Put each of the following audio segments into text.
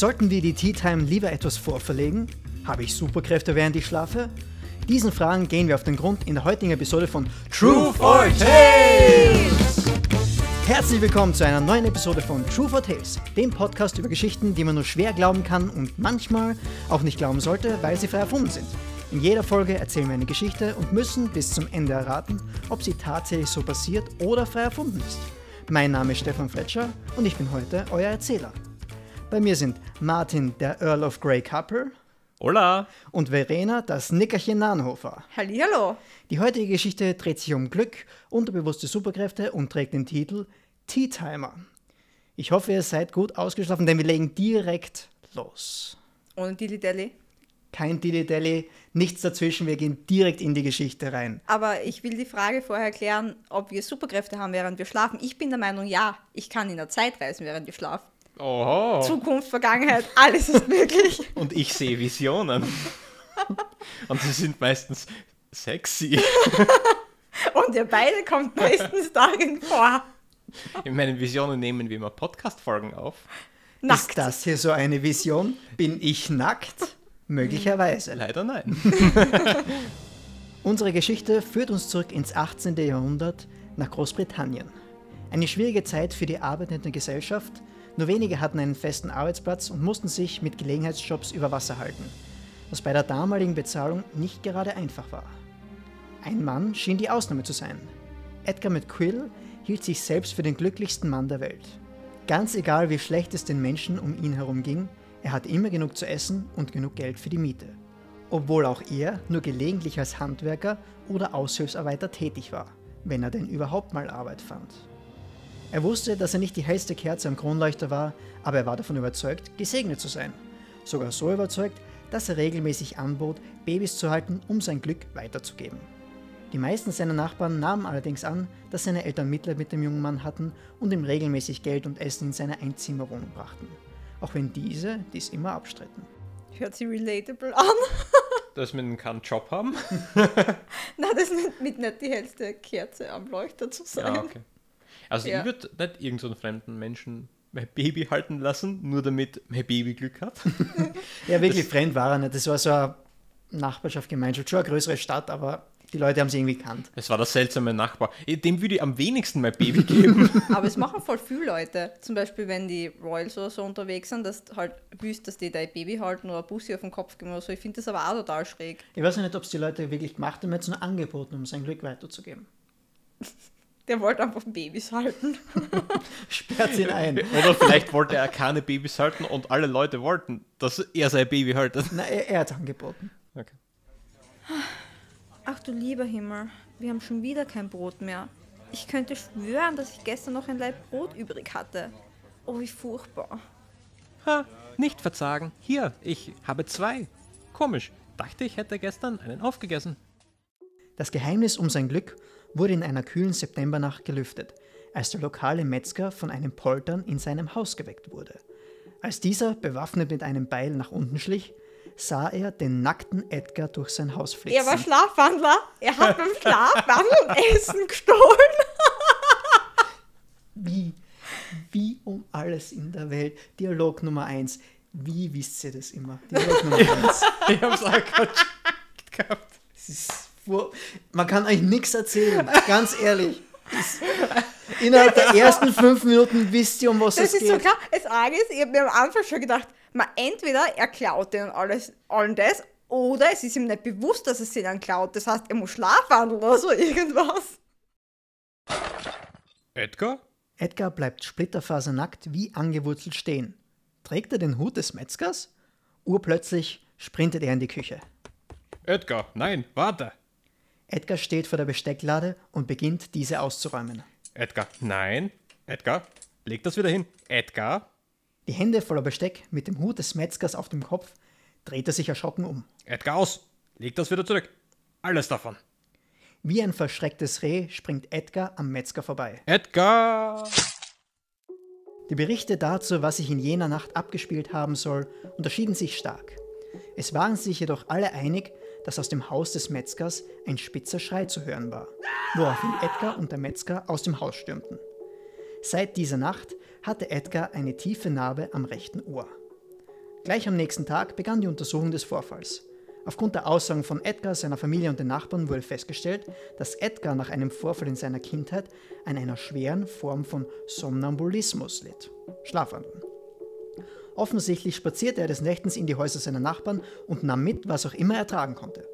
Sollten wir die Tea Time lieber etwas vorverlegen? Habe ich Superkräfte, während ich schlafe? Diesen Fragen gehen wir auf den Grund in der heutigen Episode von True for Tales! Herzlich willkommen zu einer neuen Episode von True for Tales, dem Podcast über Geschichten, die man nur schwer glauben kann und manchmal auch nicht glauben sollte, weil sie frei erfunden sind. In jeder Folge erzählen wir eine Geschichte und müssen bis zum Ende erraten, ob sie tatsächlich so passiert oder frei erfunden ist. Mein Name ist Stefan Fletcher und ich bin heute euer Erzähler. Bei mir sind Martin, der Earl of Grey Couple. Hola! Und Verena, das Nickerchen Nahenhofer. Hallihallo! Die heutige Geschichte dreht sich um Glück, unterbewusste Superkräfte und trägt den Titel Tea Timer. Ich hoffe, ihr seid gut ausgeschlafen, denn wir legen direkt los. Ohne Dilly Dally. Kein Dilly Dally, nichts dazwischen, wir gehen direkt in die Geschichte rein. Aber ich will die Frage vorher klären, ob wir Superkräfte haben, während wir schlafen. Ich bin der Meinung, ja, ich kann in der Zeit reisen, während ich schlafe. Oho! Zukunft, Vergangenheit, alles ist möglich. Und ich sehe Visionen. Und sie sind meistens sexy. Und ihr beide kommt meistens darin vor. In meinen Visionen nehmen wir immer Podcast-Folgen auf. Nackt. Ist das hier so eine Vision? Bin ich nackt? Möglicherweise. Leider nein. Unsere Geschichte führt uns zurück ins 18. Jahrhundert nach Großbritannien. Eine schwierige Zeit für die arbeitende Gesellschaft. Nur wenige hatten einen festen Arbeitsplatz und mussten sich mit Gelegenheitsjobs über Wasser halten, was bei der damaligen Bezahlung nicht gerade einfach war. Ein Mann schien die Ausnahme zu sein. Edgar McQuill hielt sich selbst für den glücklichsten Mann der Welt. Ganz egal, wie schlecht es den Menschen um ihn herum ging, er hatte immer genug zu essen und genug Geld für die Miete. Obwohl auch er nur gelegentlich als Handwerker oder Aushilfsarbeiter tätig war, wenn er denn überhaupt mal Arbeit fand. Er wusste, dass er nicht die hellste Kerze am Kronleuchter war, aber er war davon überzeugt, gesegnet zu sein. Sogar so überzeugt, dass er regelmäßig anbot, Babys zu halten, um sein Glück weiterzugeben. Die meisten seiner Nachbarn nahmen allerdings an, dass seine Eltern Mitleid mit dem jungen Mann hatten und ihm regelmäßig Geld und Essen in seine Einzimmerwohnung brachten. Auch wenn diese dies immer abstritten. Hört sich relatable an. Dass wir keinen Job haben. Na, das ist mit nicht die hellste Kerze am Leuchter zu sein. Ja, okay. Also Ja. ich würde nicht irgendeinen fremden Menschen mein Baby halten lassen, nur damit mein Baby Glück hat. Ja, wirklich fremd war er nicht. Das war so eine Nachbarschaft, Gemeinschaft, schon eine größere Stadt, aber die Leute haben sie irgendwie gekannt. Es war der seltsame Nachbar. Dem würde ich am wenigsten mein Baby geben. Aber es machen voll viele Leute. Zum Beispiel, wenn die Royals oder so unterwegs sind, dass du halt wüsst, dass die dein Baby halten oder Bussi auf den Kopf geben oder so. Ich finde das aber auch total schräg. Ich weiß nicht, ob es die Leute wirklich gemacht haben, jetzt nur angeboten, um sein Glück weiterzugeben. Der wollte einfach Babys halten. Sperrt ihn ein. Oder vielleicht wollte er keine Babys halten und alle Leute wollten, dass er sein Baby haltet. Na, er, er hat angeboten. Okay. Ach du lieber Himmel, wir haben schon wieder kein Brot mehr. Ich könnte schwören, dass ich gestern noch ein Laib Brot übrig hatte. Oh, wie furchtbar. Ha, nicht verzagen. Hier, ich habe zwei. Komisch. Dachte, ich hätte gestern einen aufgegessen. Das Geheimnis um sein Glück wurde in einer kühlen Septembernacht gelüftet, als der lokale Metzger von einem Poltern in seinem Haus geweckt wurde. Als dieser, bewaffnet mit einem Beil, nach unten schlich, sah er den nackten Edgar durch sein Haus flitzen. Er war Schlafwandler. Er hat beim Schlafwandeln Essen gestohlen. Wie, wie um alles in der Welt. Dialog Nummer eins. Wie wisst ihr das immer? Dialog Nummer eins. Ich hab's auch gerade gehabt. Es ist fur- Man kann eigentlich nichts erzählen, ganz ehrlich. Das, innerhalb der ersten fünf Minuten wisst ihr, um was Das es ist geht. so klar. Das Arge ist, ich habe mir am Anfang schon gedacht, man, entweder er klaut denen alles, allen das, oder es ist ihm nicht bewusst, dass es denen klaut. Das heißt, er muss schlafwandeln oder so irgendwas. Edgar? Edgar bleibt splitterfasernackt wie angewurzelt stehen. Trägt er den Hut des Metzgers? Urplötzlich sprintet er in die Küche. Edgar, nein, warte. Edgar steht vor der Bestecklade und beginnt, diese auszuräumen. Edgar, nein. Edgar, leg das wieder hin. Edgar? Die Hände voller Besteck mit dem Hut des Metzgers auf dem Kopf dreht er sich erschrocken um. Edgar aus. Leg das wieder zurück. Alles davon. Wie ein verschrecktes Reh springt Edgar am Metzger vorbei. Edgar! Die Berichte dazu, was sich in jener Nacht abgespielt haben soll, unterschieden sich stark. Es waren sich jedoch alle einig, dass aus dem Haus des Metzgers ein spitzer Schrei zu hören war, woraufhin Edgar und der Metzger aus dem Haus stürmten. Seit dieser Nacht hatte Edgar eine tiefe Narbe am rechten Ohr. Gleich am nächsten Tag begann die Untersuchung des Vorfalls. Aufgrund der Aussagen von Edgar, seiner Familie und den Nachbarn wurde festgestellt, dass Edgar nach einem Vorfall in seiner Kindheit an einer schweren Form von Somnambulismus litt. Schlafwandeln. Offensichtlich spazierte er des Nächtens in die Häuser seiner Nachbarn und nahm mit, was auch immer er tragen konnte.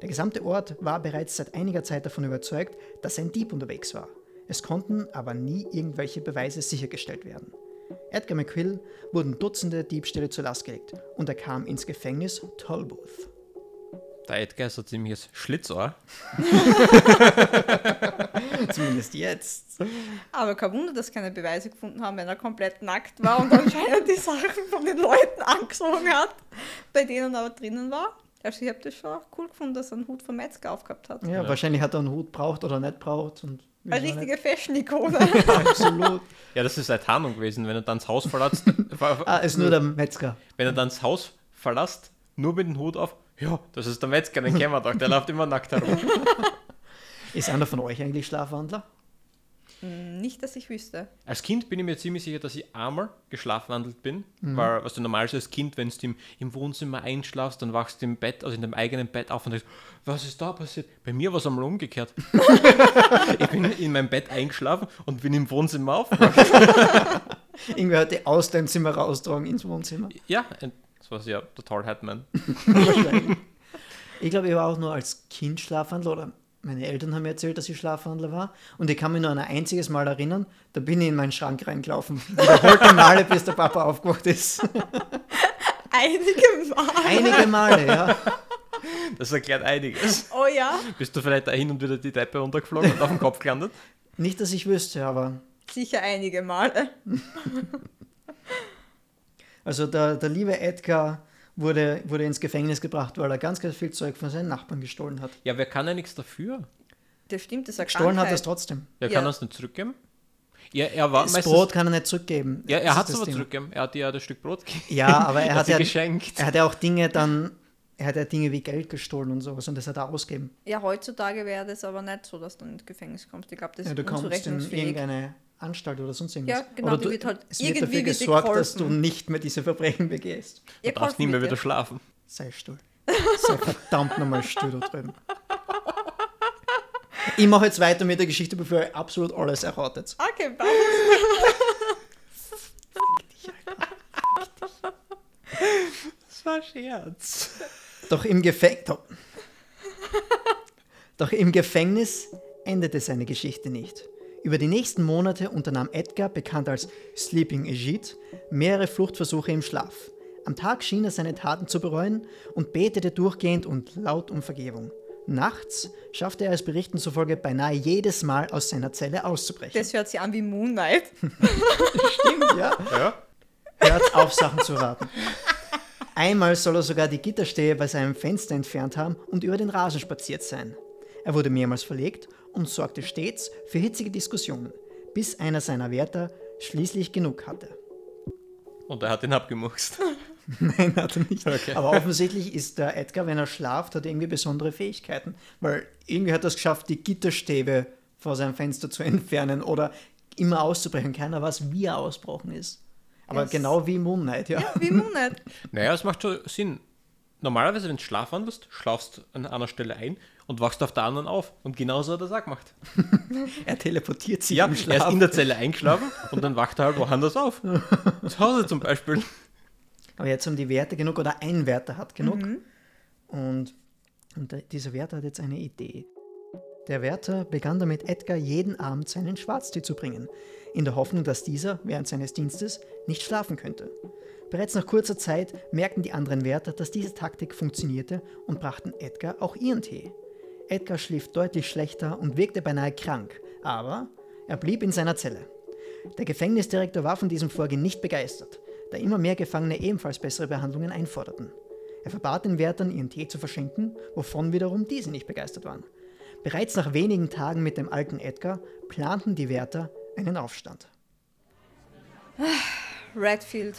Der gesamte Ort war bereits seit einiger Zeit davon überzeugt, dass ein Dieb unterwegs war. Es konnten aber nie irgendwelche Beweise sichergestellt werden. Edgar McQuill wurden Dutzende Diebstähle zur Last gelegt und er kam ins Gefängnis Tollbooth. Der Edgar ist ein ziemliches Schlitzohr. Zumindest jetzt. Aber kein Wunder, dass keine Beweise gefunden haben, wenn er komplett nackt war und anscheinend die Sachen von den Leuten angezogen hat, bei denen er aber drinnen war. Also ich habe das schon cool gefunden, dass er einen Hut vom Metzger aufgehabt hat. Ja, wahrscheinlich hat er einen Hut braucht oder nicht braucht. Und Eine richtige Fashion-Ikone. nicht? Absolut. Ja, das ist eine Tarnung gewesen, wenn er dann das Haus verlässt. Ah, ist nur der Metzger. wenn er dann das Haus verlässt, nur mit dem Hut auf, ja, das ist der Metzger, den kennen wir doch, der läuft immer nackt herum. Ist einer von euch eigentlich Schlafwandler? Nicht, dass ich wüsste. Als Kind bin ich mir ziemlich sicher, dass ich einmal geschlafwandelt bin, Mhm. weil, was du normal so als Kind, wenn du im, im Wohnzimmer einschlafst, dann wachst du im Bett, also in deinem eigenen Bett auf und denkst, was ist da passiert? Bei mir war es einmal umgekehrt. ich bin in meinem Bett eingeschlafen und bin im Wohnzimmer aufgewacht. Irgendwer hat die aus dem Zimmer raustragen ins Wohnzimmer. ja, das war ja total Hatman. Wahrscheinlich. Ich glaube, ich war auch nur als Kind Schlafwandler oder meine Eltern haben mir erzählt, dass ich Schlafwandler war. Und ich kann mich nur an ein einziges Mal erinnern, da bin ich in meinen Schrank reingelaufen. Wiederholte Male, bis der Papa aufgewacht ist. Einige Mal. Einige Male, ja. Das erklärt einiges. Oh ja, Bist du vielleicht da hin und wieder die Treppe runtergeflogen und auf den Kopf gelandet? Nicht, dass ich wüsste, aber sicher einige Male. also der, der liebe Edgar wurde, wurde ins Gefängnis gebracht, weil er ganz, ganz viel Zeug von seinen Nachbarn gestohlen hat. Ja, wer kann ja nichts dafür? Das stimmt, das ist eine Gestohlen hat er es trotzdem. Wer Ja. kann das nicht zurückgeben? Ja, er war Das meistens, Brot kann er nicht zurückgeben. Ja, Das er hat es das aber Ding. zurückgegeben. Er hat dir ja das Stück Brot gegeben. Ja, aber er hat hat sie ja, geschenkt. er hat ja auch Dinge dann, er hat ja Dinge wie Geld gestohlen und sowas und das hat er ausgegeben. Ja, heutzutage wäre das aber nicht so, dass du ins Gefängnis kommst. Ich glaube, das Ja, ist du kommst in irgendeine Anstalt oder sonst irgendwas. Ja, genau, oder du, wird halt- es wird irgendwie dafür wird dir gesorgt, dass du geholfen. nicht mehr diese Verbrechen begehst. Ihr Du darfst nie mehr wieder schlafen. Sei still. Sei verdammt nochmal still da drüben. Ich mache jetzt weiter mit der Geschichte, bevor ihr absolut alles erratet. Okay, passt. Das war Scherz. Doch im. Doch im Gefängnis endete seine Geschichte nicht. Über die nächsten Monate unternahm Edgar, bekannt als Sleeping Agit, mehrere Fluchtversuche im Schlaf. Am Tag schien er seine Taten zu bereuen und betete durchgehend und laut um Vergebung. Nachts schaffte er es Berichten zufolge beinahe jedes Mal aus seiner Zelle auszubrechen. Das hört sich an wie Moon Knight. stimmt, ja. Ja? Hört auf, Sachen zu raten. Einmal soll er sogar die Gitterstäbe bei seinem Fenster entfernt haben und über den Rasen spaziert sein. Er wurde mehrmals verlegt und sorgte stets für hitzige Diskussionen, bis einer seiner Wärter schließlich genug hatte. Und er hat ihn abgemuxt. Nein, hat er nicht. Okay. Aber offensichtlich ist der Edgar, wenn er schlaft, hat er irgendwie besondere Fähigkeiten. Weil irgendwie hat er es geschafft, die Gitterstäbe vor seinem Fenster zu entfernen oder immer auszubrechen. Keiner weiß, wie er ausbrochen ist. Aber Es- genau wie Moon Knight, ja. Wie Moon Knight. Naja, es macht schon Sinn. Normalerweise, wenn du schlafwandelst, schlafst an einer Stelle ein und wachst auf der anderen auf. Und genauso hat er es auch gemacht. Er teleportiert sich Ja, im er ist Schlaf. in der Zelle eingeschlafen und dann wacht er halt woanders auf. Zu Hause zum Beispiel. Aber jetzt haben die Werte genug oder ein Wärter hat genug. Mhm. Und, und dieser Wärter hat jetzt eine Idee. Der Wärter begann damit, Edgar jeden Abend seinen Schwarztee zu bringen, in der Hoffnung, dass dieser während seines Dienstes nicht schlafen könnte. Bereits nach kurzer Zeit merkten die anderen Wärter, dass diese Taktik funktionierte und brachten Edgar auch ihren Tee. Edgar schlief deutlich schlechter und wirkte beinahe krank, aber er blieb in seiner Zelle. Der Gefängnisdirektor war von diesem Vorgehen nicht begeistert, da immer mehr Gefangene ebenfalls bessere Behandlungen einforderten. Er verbat den Wärtern, ihren Tee zu verschenken, wovon wiederum diese nicht begeistert waren. Bereits nach wenigen Tagen mit dem alten Edgar planten die Wärter einen Aufstand. Redfield.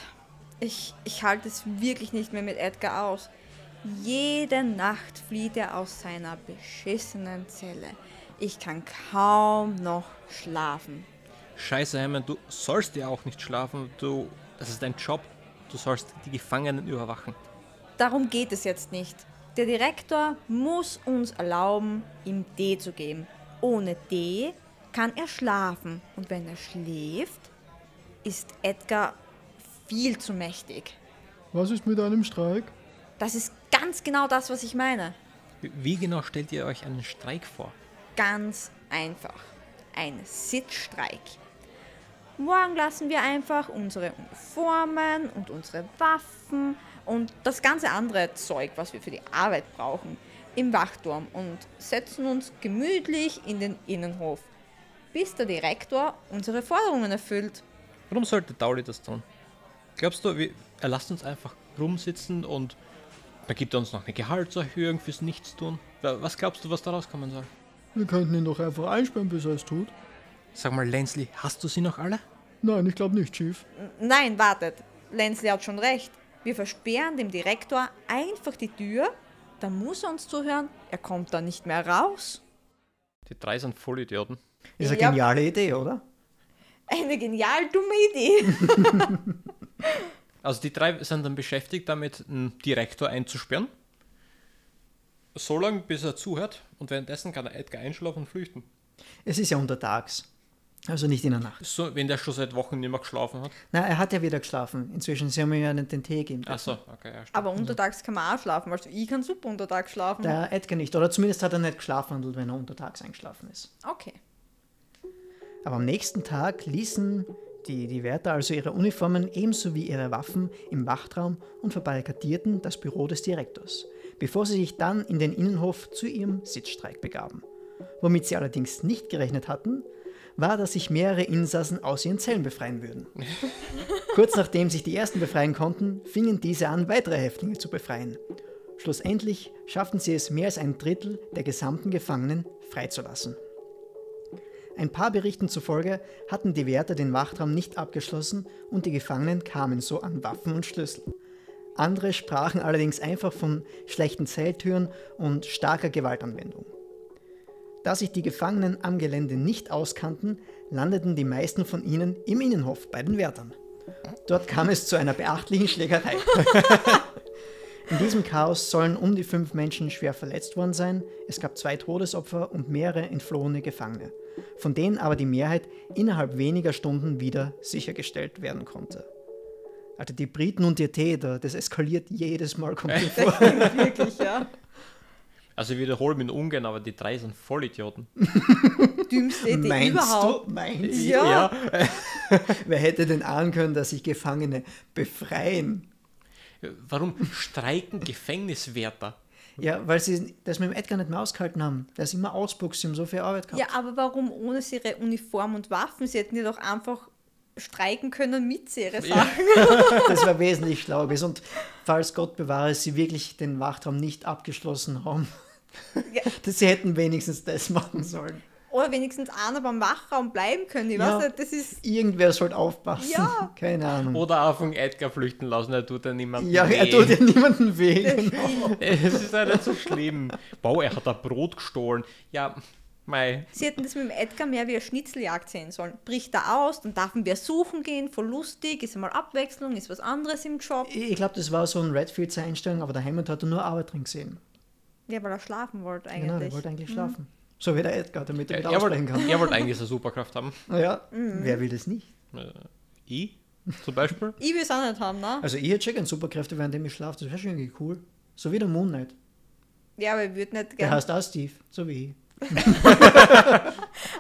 Ich, ich halte es wirklich nicht mehr mit Edgar aus. Jede Nacht flieht er aus seiner beschissenen Zelle. Ich kann kaum noch schlafen. Scheiße, Hermann, du sollst ja auch nicht schlafen. Du, das ist dein Job. du sollst die Gefangenen überwachen. Darum geht es jetzt nicht. Der Direktor muss uns erlauben, ihm Tee zu geben. Ohne Tee kann er schlafen. Und wenn er schläft, ist Edgar viel zu mächtig. Was ist mit einem Streik? Das ist ganz genau das, was ich meine. Wie genau stellt ihr euch einen Streik vor? Ganz einfach. Ein Sitzstreik. Morgen lassen wir einfach unsere Uniformen und unsere Waffen und das ganze andere Zeug, was wir für die Arbeit brauchen, im Wachturm und setzen uns gemütlich in den Innenhof, bis der Direktor unsere Forderungen erfüllt. Warum sollte Dauli das tun? Glaubst du, wir- er lasst uns einfach rumsitzen und dann gibt er uns noch eine Gehaltserhöhung fürs Nichtstun? Wa- Was glaubst du, was da rauskommen soll? Wir könnten ihn doch einfach einsperren, bis er es tut. Sag mal, Lensley, hast du sie noch alle? Nein, ich glaube nicht, Chief. Nein, wartet. Lensley hat schon recht. Wir versperren dem Direktor einfach die Tür, dann muss er uns zuhören, er kommt da nicht mehr raus. Die drei sind Vollidioten. Ist eine Ja. geniale Idee, oder? Eine genial dumme Idee. Also die drei sind dann beschäftigt damit, einen Direktor einzusperren. So lange, bis er zuhört und währenddessen kann er Edgar einschlafen und flüchten. Es ist ja untertags. Also nicht in der Nacht. So, wenn der schon seit Wochen nicht mehr geschlafen hat. Na, er hat ja wieder geschlafen. Inzwischen, sie haben ihm ja den Tee gegeben. Achso, okay, ja, stimmt. Aber untertags kann man auch schlafen. Also ich kann super untertags schlafen. Der Edgar nicht. Oder zumindest hat er nicht geschlafwandelt, wenn er untertags eingeschlafen ist. Okay. Aber am nächsten Tag ließen die, die Wärter also ihre Uniformen ebenso wie ihre Waffen im Wachtraum und verbarrikadierten das Büro des Direktors, bevor sie sich dann in den Innenhof zu ihrem Sitzstreik begaben. Womit sie allerdings nicht gerechnet hatten, war, dass sich mehrere Insassen aus ihren Zellen befreien würden. Kurz nachdem sich die ersten befreien konnten, fingen diese an, weitere Häftlinge zu befreien. Schlussendlich schafften sie es, mehr als ein Drittel der gesamten Gefangenen freizulassen. Ein paar Berichten zufolge hatten die Wärter den Wachtraum nicht abgeschlossen und die Gefangenen kamen so an Waffen und Schlüssel. Andere sprachen allerdings einfach von schlechten Zelltüren und starker Gewaltanwendung. Da sich die Gefangenen am Gelände nicht auskannten, landeten die meisten von ihnen im Innenhof bei den Wärtern. Dort kam es zu einer beachtlichen Schlägerei. In diesem Chaos sollen um die fünf Menschen schwer verletzt worden sein. Es gab zwei Todesopfer und mehrere entflohene Gefangene, von denen aber die Mehrheit innerhalb weniger Stunden wieder sichergestellt werden konnte. Also die Briten und ihr Täter, das eskaliert jedes Mal, mir vor. Wirklich, ja. Also ich wiederhole mich ungern, aber die drei sind Vollidioten. Dümmste Idee Meinst überhaupt. du? Meinst du? Ja. Wer hätte denn ahnen können, dass sich Gefangene befreien? Warum streiken Gefängniswärter? Ja, weil sie das mit dem Edgar nicht mehr ausgehalten haben. Der ist immer ausbuchst, sie haben so viel Arbeit gehabt. Ja, aber warum ohne sie ihre Uniform und Waffen? Sie hätten ja doch einfach streiken können mit sie ihre Sachen. Das war wesentlich schlau gewesen. Und falls Gott bewahre, sie wirklich den Wachtraum nicht abgeschlossen haben. Ja. dass sie hätten wenigstens das machen sollen. Oder wenigstens einer beim Wachraum bleiben können. Ich Ja. weiß nicht, das ist. Irgendwer sollte aufpassen. Ja. Keine Ahnung. Oder auch von Edgar flüchten lassen, er tut ja niemandem ja, er weh. tut ja niemanden weh. Genau. Es ist ja nicht so schlimm. Wow, er hat ein Brot gestohlen. Ja, mei. Sie hätten das mit dem Edgar mehr wie eine Schnitzeljagd sehen sollen. Bricht er aus, dann darf wir suchen gehen, voll lustig, ist einmal Abwechslung, ist was anderes im Job. Ich glaube, das war so ein Redfield-Einstellung, aber der Hammond hat nur Arbeit drin gesehen. Ja, weil er schlafen wollte Genau, eigentlich. wollte eigentlich schlafen. So wie der Edgar, damit er Er, wieder er, wollte, kann. er wollte eigentlich so eine Superkraft haben. Ja, wer will das nicht? Äh, Ich zum Beispiel. ich will es auch nicht haben, ne? Also ich hätte schon gerne Superkräfte, während ich schlafe. Das wäre schon irgendwie cool. So wie der Moon Knight. Ja, aber ich würde nicht Der gerne. heißt auch Steve, so wie ich.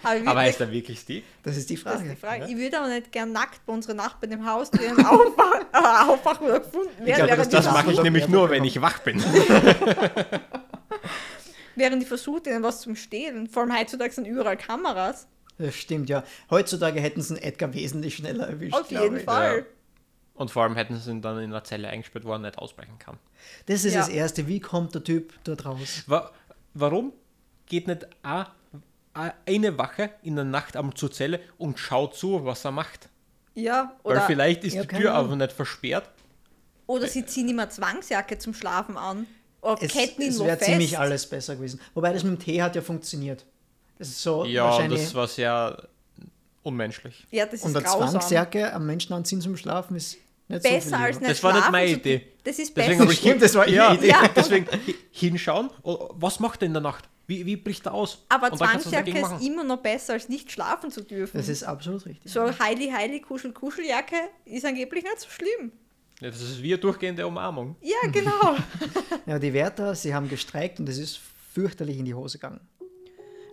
Aber, ich Aber nicht, ist er wirklich Steve? Das ist die das Frage. ist die Frage. Ich würde aber nicht gern nackt bei unseren Nachbarn im Haus drinnen aufwachen, äh, aufwachen oder gefunden werden, glaube, während, das Das mache ich nämlich nur, wenn ich wach bin. Während die versucht, ihnen was zum Stehlen. Vor allem heutzutage sind überall Kameras. Das stimmt, ja. Heutzutage hätten sie einen Edgar wesentlich schneller erwischt. Auf jeden ich. Fall. Ja. Und vor allem hätten sie ihn dann in einer Zelle eingesperrt, wo er nicht ausbrechen kann. Das ist Ja. das Erste. Wie kommt der Typ dort raus? Wa warum geht nicht a- a- eine Wache in der Nacht einmal zur Zelle und schaut zu, was er macht? Ja, Weil oder, vielleicht ist Ja, die Tür aber nicht versperrt. oder sie ziehen immer Zwangsjacke zum Schlafen an. Oder Es, es wäre ziemlich alles besser gewesen. Wobei das mit dem Tee hat ja funktioniert. Das ist so Ja, das war sehr unmenschlich. Ja, das ist und eine grausam. Zwangsjacke am Menschen anziehen zum Schlafen ist Nicht so besser als lieber. nicht Das war nicht schlafen meine zu- Idee. Das ist Deswegen besser. habe ich das war ihre ja, Idee. Ja. Deswegen hi- hinschauen, oh, was macht er in der Nacht? Wie, wie bricht er aus? Aber Zwangsjacke ist immer noch besser, als nicht schlafen zu dürfen. Das ist absolut richtig. so Heili Heili Kuschel Kuscheljacke ist angeblich nicht so schlimm. Ja, das ist wie eine durchgehende Umarmung. Ja, genau. Ja, die Wärter, sie haben gestreikt und es ist fürchterlich in die Hose gegangen.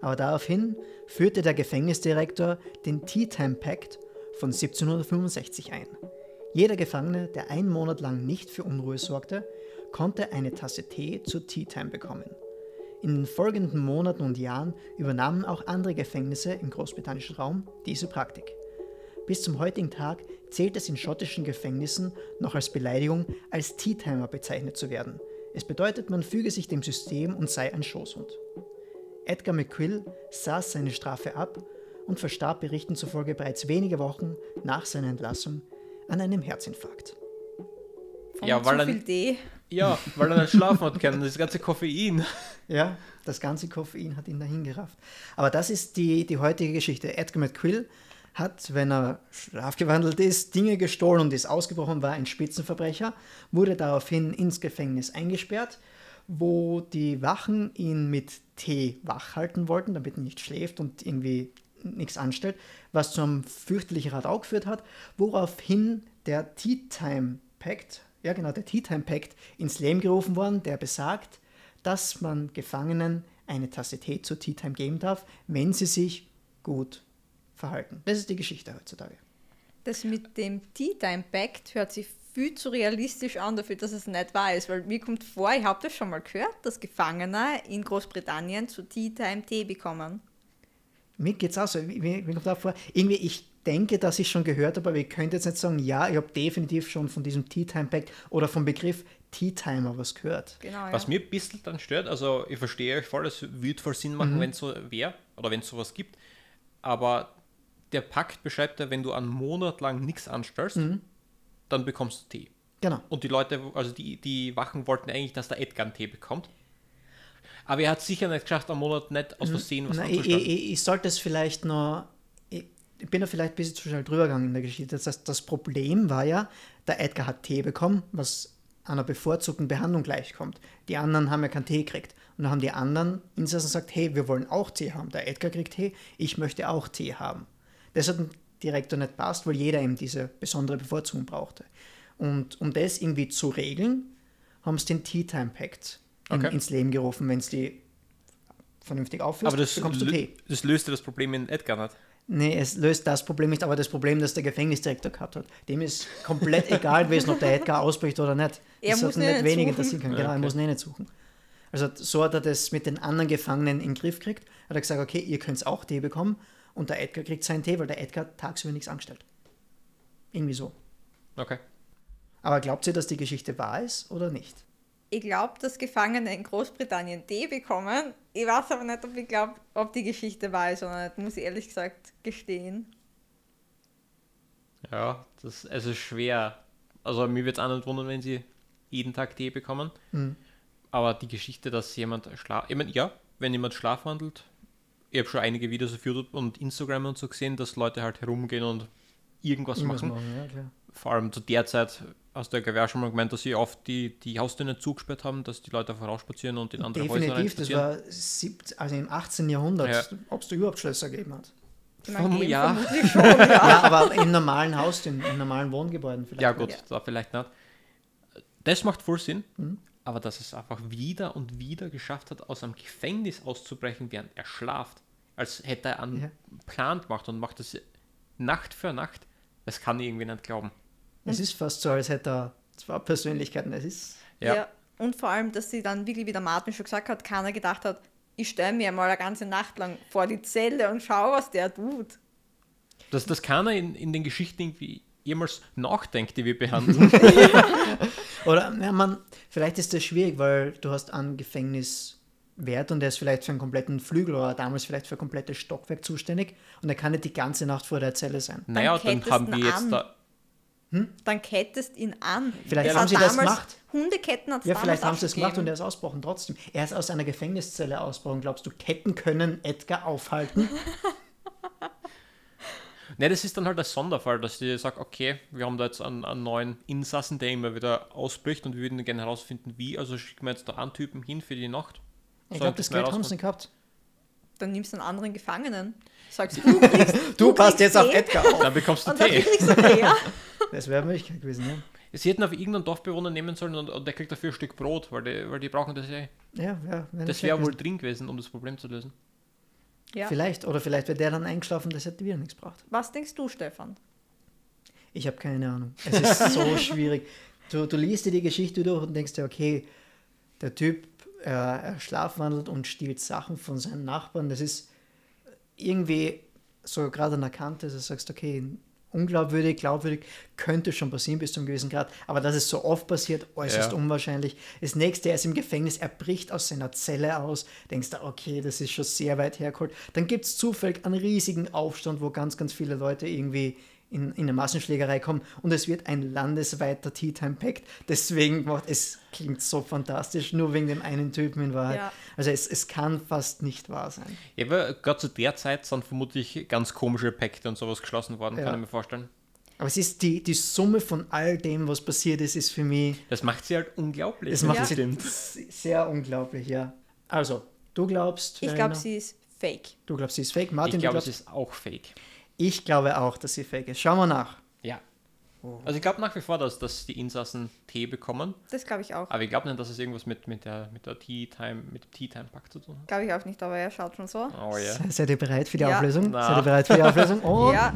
Aber daraufhin führte der Gefängnisdirektor den Tea Time Pact von 1765 ein. Jeder Gefangene, der einen Monat lang nicht für Unruhe sorgte, konnte eine Tasse Tee zur Tea Time bekommen. In den folgenden Monaten und Jahren übernahmen auch andere Gefängnisse im großbritannischen Raum diese Praktik. Bis zum heutigen Tag zählt es in schottischen Gefängnissen noch als Beleidigung, als Tea-Timer bezeichnet zu werden. Es bedeutet, man füge sich dem System und sei ein Schoßhund. Edgar McQuill saß seine Strafe ab und verstarb Berichten zufolge bereits wenige Wochen nach seiner Entlassung an einem Herzinfarkt. Von Ja, zu weil er-. Ja, weil er nicht schlafen hat können. Das ganze Koffein. Ja, das ganze Koffein hat ihn dahin gerafft. Aber das ist die, die heutige Geschichte. Edgar McQuill hat, wenn er strafgewandelt ist, Dinge gestohlen und ist ausgebrochen, war ein Spitzenverbrecher, wurde daraufhin ins Gefängnis eingesperrt, wo die Wachen ihn mit Tee wach halten wollten, damit er nicht schläft und irgendwie nichts anstellt, was zu einem fürchterlichen Radau geführt hat, woraufhin der Tea Time Pact, ja genau, der Tea Time Pact ins Leben gerufen worden, der besagt, dass man Gefangenen eine Tasse Tee zur Tea Time geben darf, wenn sie sich gut verhalten. Das ist die Geschichte heutzutage. Das mit dem Tea Time Pact hört sich viel zu realistisch an dafür, dass es nicht wahr ist. Weil mir kommt vor, ich habe das schon mal gehört, dass Gefangene in Großbritannien zu Tea Time Tee bekommen. Mir geht es auch so. Mir, mir kommt auch vor, irgendwie, ich denke, dass ich schon gehört habe, aber ich könnte jetzt nicht sagen, ja, ich habe definitiv schon von diesem Tea Time Pact oder vom Begriff Tea Timer was gehört. Genau, ja. Was mir ein bisschen dann stört, also ich verstehe euch voll, es würde voll Sinn machen, wenn es so wäre oder wenn es sowas gibt. Aber der Pakt beschreibt ja, wenn du einen Monat lang nichts anstellst, dann bekommst du Tee. Genau. Und die Leute, also die, die Wachen wollten eigentlich, dass der Edgar einen Tee bekommt. Aber er hat sicher nicht geschafft, am Monat nicht aus Versehen was anzustellen. ich, ich, ich sollte es vielleicht noch. Ich, ich bin da vielleicht ein bisschen zu schnell drüber gegangen in der Geschichte. Das heißt, das Problem war ja, der Edgar hat Tee bekommen, was einer bevorzugten Behandlung gleichkommt. Die anderen haben ja keinen Tee gekriegt. Und dann haben die anderen Insassen gesagt, hey, wir wollen auch Tee haben. Der Edgar kriegt Tee, ich möchte auch Tee haben. Das hat dem Direktor nicht passt, weil jeder eben diese besondere Bevorzugung brauchte. Und um das irgendwie zu regeln, haben sie den Tea Time Pact in, Okay. ins Leben gerufen. Wenn es die vernünftig aufführst, aber das, bekommst du Tee. das löste das Problem in Edgar nicht. Nee, es löst das Problem nicht, aber das Problem, das der Gefängnisdirektor gehabt hat. Dem ist komplett egal gewesen, ob der Edgar ausbricht oder nicht. Er das muss hat ihn nicht nicht wenig suchen. interessieren können. Genau, er Okay. muss ihn eh nicht suchen. Also so hat er das mit den anderen Gefangenen in den Griff gekriegt. Hat er gesagt, okay, ihr könnt auch Tee bekommen und der Edgar kriegt seinen Tee, weil der Edgar tagsüber nichts angestellt. Irgendwie so. Okay. Aber glaubt ihr, dass die Geschichte wahr ist oder nicht? Ich glaube, dass Gefangene in Großbritannien Tee bekommen. Ich weiß aber nicht, ob ich glaube, ob die Geschichte wahr ist oder nicht, muss ich ehrlich gesagt gestehen. Ja, das es ist schwer. Also mir wird es auch nicht wundern, wenn sie jeden Tag Tee bekommen. Mhm. Aber die Geschichte, dass jemand schlaft. Ich meine, ja, wenn jemand schlafwandelt, ich habe schon einige Videos auf YouTube und Instagram und so gesehen, dass Leute halt herumgehen und irgendwas Irgendwas machen. machen, ja. Vor allem zu der Zeit hast du ja Gewehr schon mal gemeint, dass sie oft die, die Haustüren zugesperrt haben, dass die Leute einfach rausspazieren und in andere Häuser Definitiv, das war also im 18. Jahrhundert, Ja. ob es da überhaupt Schlösser gegeben hat. Oh, geben ja. schon, ja. Ja, aber in normalen Haustüren, in normalen Wohngebäuden vielleicht. Ja, gut, Ja. da vielleicht nicht. Das macht voll Sinn, Mhm. Aber dass es einfach wieder und wieder geschafft hat, aus einem Gefängnis auszubrechen, während er schlaft, als hätte er einen Ja. Plan gemacht und macht das Nacht für Nacht, das kann ich irgendwie nicht glauben. Es ist fast so, als hätte er zwei Persönlichkeiten. Es ist Ja. Ja. Und vor allem, dass sie dann wirklich, wie der Martin schon gesagt hat, keiner gedacht hat, ich stelle mir mal eine ganze Nacht lang vor die Zelle und schau, was der tut. Dass das keiner in, in den Geschichten irgendwie jemals nachdenkt, die wir behandeln. Oder ja, man, vielleicht ist das schwierig, weil du hast einen Gefängniswert und der ist vielleicht für einen kompletten Flügel oder damals vielleicht für ein komplettes Stockwerk zuständig und er kann nicht die ganze Nacht vor der Zelle sein. naja, dann kettest haben ihn wir jetzt an. da. Dann kettest ihn an. Vielleicht Es haben sie das damals- gemacht. Hundeketten hat es Ja, vielleicht haben sie das gemacht und er ist ausgebrochen trotzdem. Er ist aus einer Gefängniszelle ausgebrochen. Glaubst du, Ketten können Edgar aufhalten? Ne, das ist dann halt der Sonderfall, dass die sagt, okay, wir haben da jetzt einen, einen neuen Insassen, der immer wieder ausbricht und wir würden gerne herausfinden, wie. Also schicken wir jetzt da einen Typen hin für die Nacht. Ich glaube, das Geld haben sie nicht gehabt. Dann nimmst du einen anderen Gefangenen. Sagst du, kriegst, Du passt kriegst jetzt auf Tee Edgar auf. Dann bekommst du Und dann Tee. du Tee, ja? Das wäre eine Möglichkeit gewesen, ja. Sie hätten auf irgendeinen Dorfbewohner nehmen sollen und, und der kriegt dafür ein Stück Brot, weil die, weil die brauchen das ja. Ja, ja Das wäre wohl drin gewesen, um das Problem zu lösen. Ja. Vielleicht, oder vielleicht wäre der dann eingeschlafen, das hätte wieder nichts gebracht. Was denkst du, Stefan? Ich habe keine Ahnung. Es ist so schwierig. Du, du liest dir die Geschichte durch und denkst dir, okay, der Typ, äh, er schlafwandelt und stiehlt Sachen von seinen Nachbarn. Das ist irgendwie so gerade an der Kante, dass du sagst, okay, unglaubwürdig, glaubwürdig, könnte schon passieren bis zu einem gewissen Grad, aber dass es so oft passiert, äußerst Ja. unwahrscheinlich. Das nächste, er ist im Gefängnis, er bricht aus seiner Zelle aus, denkst du, okay, das ist schon sehr weit hergeholt. Dann gibt es zufällig einen riesigen Aufstand, wo ganz, ganz viele Leute irgendwie in, in eine Massenschlägerei kommen und es wird ein landesweiter Tea Time Pact. Deswegen macht es klingt so fantastisch, nur wegen dem einen Typen in Wahrheit. Ja. Also es, es kann fast nicht wahr sein. Ja, aber gerade zu der Zeit sind vermutlich ganz komische Pakte und sowas geschlossen worden, Ja. kann ich mir vorstellen. Aber es ist die, die Summe von all dem, was passiert ist, ist für mich Das macht sie halt unglaublich. Es macht Ja. sie stimmt. sehr unglaublich, ja. Also, du glaubst, Ich glaube, sie ist fake. du glaubst, sie ist fake. Martin, Ich glaube, glaubst, ist auch fake. Ich glaube auch, dass sie fake ist. Schauen wir nach. Ja. Oh. Also ich glaube nach wie vor, dass, dass die Insassen Tee bekommen, Das glaube ich auch. aber ich glaube nicht, dass es irgendwas mit, mit der, mit der Tea Time, mit dem Tea Time Pack zu tun hat. Glaube ich auch nicht, aber er schaut schon so. Oh ja. Se- Seid ihr bereit für die Ja. Auflösung? Na. Seid ihr bereit für die Auflösung? Und Ja.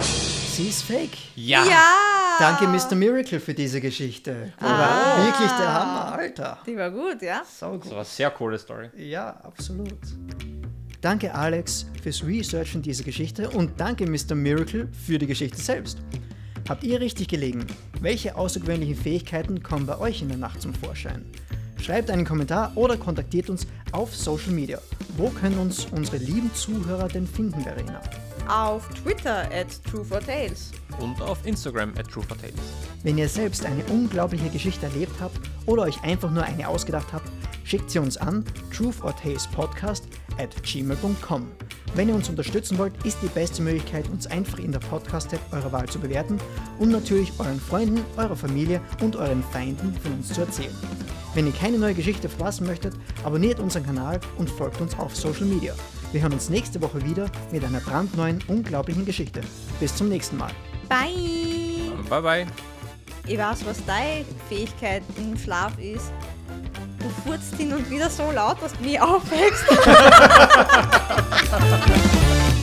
sie ist fake. Ja! Ja! Danke, Mr. Miracle, für diese Geschichte. Die Ah. war wirklich der Hammer, Alter. Die war gut, ja? So Das gut. war eine sehr coole Story. Ja, absolut. Danke, Alex, fürs Researchen dieser Geschichte und danke, Mr. Miracle, für die Geschichte selbst. Habt ihr richtig gelegen? Welche außergewöhnlichen Fähigkeiten kommen bei euch in der Nacht zum Vorschein? Schreibt einen Kommentar oder kontaktiert uns auf Social Media. Wo können uns unsere lieben Zuhörer denn finden, Verena? Auf Twitter at True for Tales. Und auf Instagram at True for Tales. Wenn ihr selbst eine unglaubliche Geschichte erlebt habt oder euch einfach nur eine ausgedacht habt, schickt sie uns an truth or tales podcast at gmail.com. Wenn ihr uns unterstützen wollt, ist die beste Möglichkeit, uns einfach in der Podcast-App eurer Wahl zu bewerten und natürlich euren Freunden, eurer Familie und euren Feinden von uns zu erzählen. Wenn ihr keine neue Geschichte verpassen möchtet, abonniert unseren Kanal und folgt uns auf Social Media. Wir hören uns nächste Woche wieder mit einer brandneuen, unglaublichen Geschichte. Bis zum nächsten Mal. Bye! Bye bye. Ich weiß, was deine Fähigkeit im Schlaf ist. Du furzt hin und wieder so laut, dass du mich aufwächst.